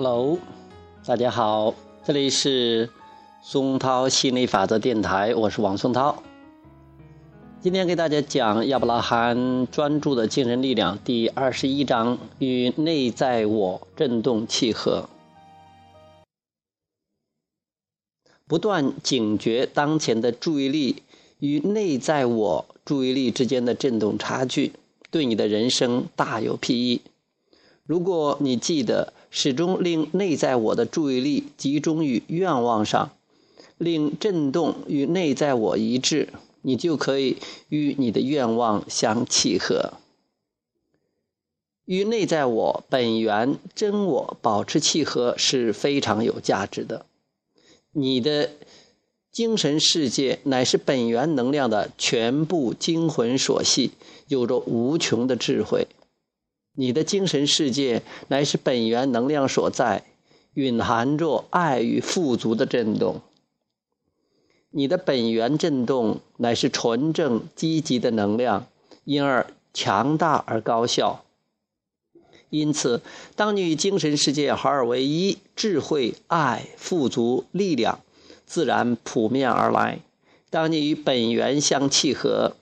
Hello，大家好，这里是松涛心理法则电台，我是王松涛。今天给大家讲亚伯拉罕专注的精神力量第二十一章与内在我振动契合，不断警觉当前的注意力与内在我注意力之间的振动差距，对你的人生大有裨益。如果你记得始终令内在我的注意力集中于愿望上，令震动与内在我一致，你就可以与你的愿望相契合。与内在我本源真我保持契合是非常有价值的。你的精神世界乃是本源能量的全部精魂所系，有着无穷的智慧。你的精神世界乃是本源能量所在，蕴含着爱与富足的震动。你的本源震动乃是纯正积极的能量，因而强大而高效。因此，当你与精神世界合二为一，智慧、爱、富足、力量自然扑面而来。当你与本源相契合。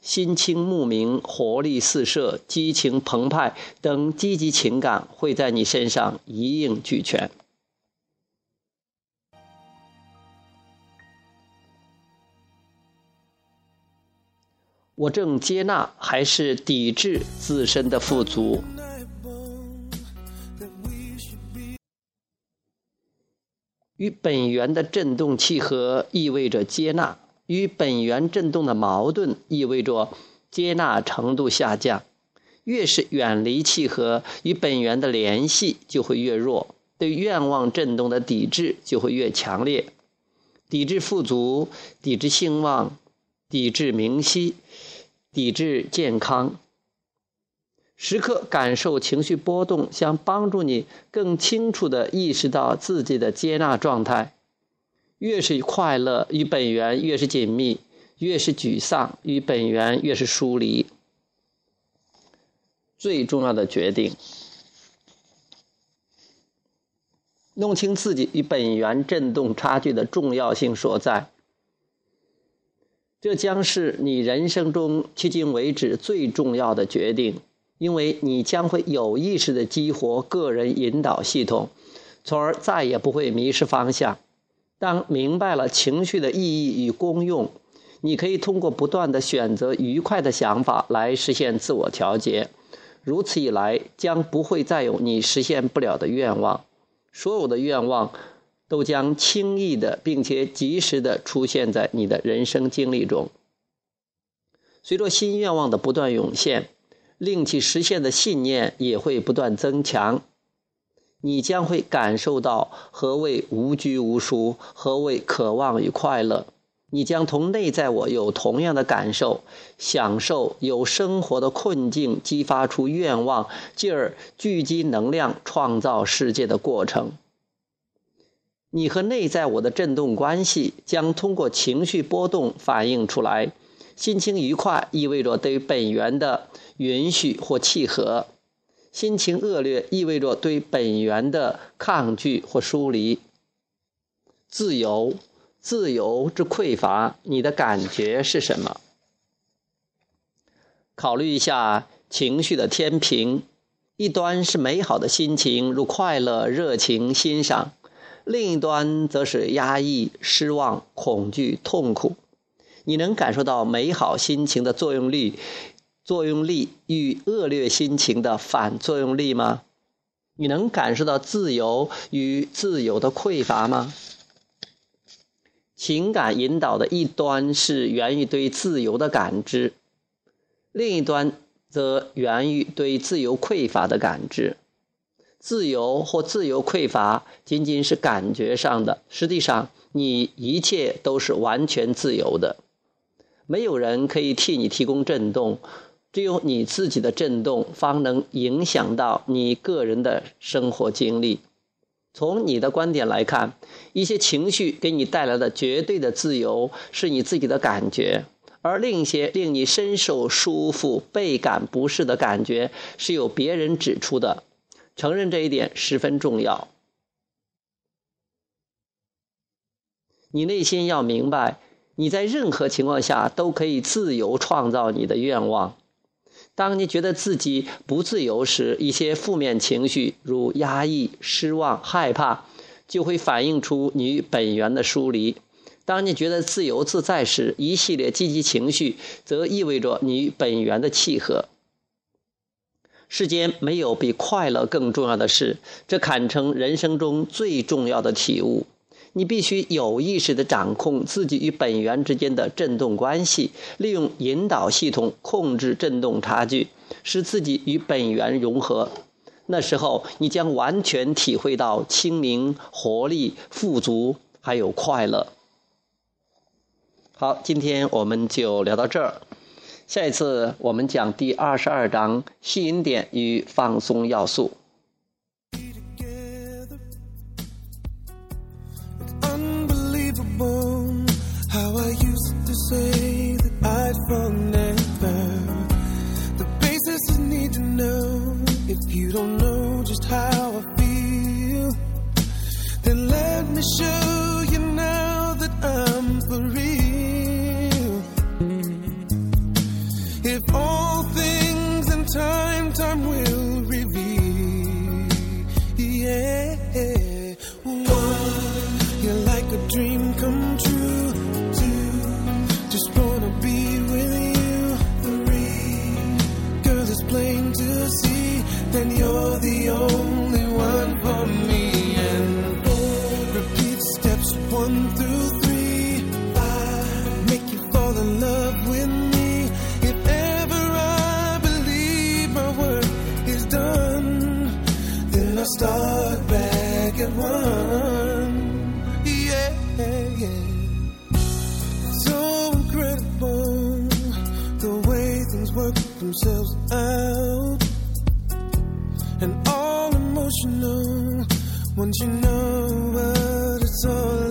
心清目明、活力四射、激情澎湃等积极情感会在你身上一应俱全。我正接纳还是抵制自身的富足？与本源的振动契合，意味着接纳。与本源振动的矛盾意味着接纳程度下降，越是远离契合，与本源的联系就会越弱，对愿望振动的抵制就会越强烈，抵制富足，抵制兴旺，抵制明晰，抵制健康。时刻感受情绪波动，将帮助你更清楚地意识到自己的接纳状态。越是快乐，与本源越是紧密；越是沮丧，与本源越是疏离。最重要的决定，弄清自己与本源振动差距的重要性所在。这将是你人生中迄今为止最重要的决定，因为你将会有意识的激活个人引导系统，从而再也不会迷失方向。当明白了情绪的意义与功用，你可以通过不断的选择愉快的想法来实现自我调节。如此一来，将不会再有你实现不了的愿望，所有的愿望都将轻易的并且及时的出现在你的人生经历中。随着新愿望的不断涌现，令其实现的信念也会不断增强。你将会感受到何谓无拘无束，何谓渴望与快乐。你将同内在我有同样的感受，享受有生活的困境激发出愿望，进而聚集能量创造世界的过程。你和内在我的振动关系将通过情绪波动反映出来。心情愉快意味着对本源的允许或契合。心情恶劣意味着对本源的抗拒或疏离。自由，自由之匮乏，你的感觉是什么？考虑一下情绪的天平，一端是美好的心情，如快乐、热情、欣赏；另一端则是压抑、失望、恐惧、痛苦。你能感受到美好心情的作用力？作用力与恶劣心情的反作用力吗？你能感受到自由与自由的匮乏吗？情感引导的一端是源于对自由的感知，另一端则源于对自由匮乏的感知。自由或自由匮乏仅仅是感觉上的，实际上你一切都是完全自由的，没有人可以替你提供震动。只有你自己的震动，方能影响到你个人的生活经历。从你的观点来看，一些情绪给你带来的绝对的自由是你自己的感觉，而另一些令你深受舒服、倍感不适的感觉是由别人指出的。承认这一点十分重要。你内心要明白，你在任何情况下都可以自由创造你的愿望。当你觉得自己不自由时，一些负面情绪如压抑、失望、害怕，就会反映出你与本源的疏离。当你觉得自由自在时，一系列积极情绪则意味着你与本源的契合。世间没有比快乐更重要的事，这堪称人生中最重要的体悟。你必须有意识地掌控自己与本源之间的振动关系，利用引导系统控制振动差距，使自己与本源融合。那时候，你将完全体会到清明、活力、富足，还有快乐。好，今天我们就聊到这儿。下一次我们讲第二十二章吸引点与放松要素。me show you now that I'm for real. If all things in time, time will reveal. Yeah. One, you're like a dream come true. Two, just wanna be with you. Three, girl, it's plain to see that you're the only themselves out. And all emotional once you know what it's all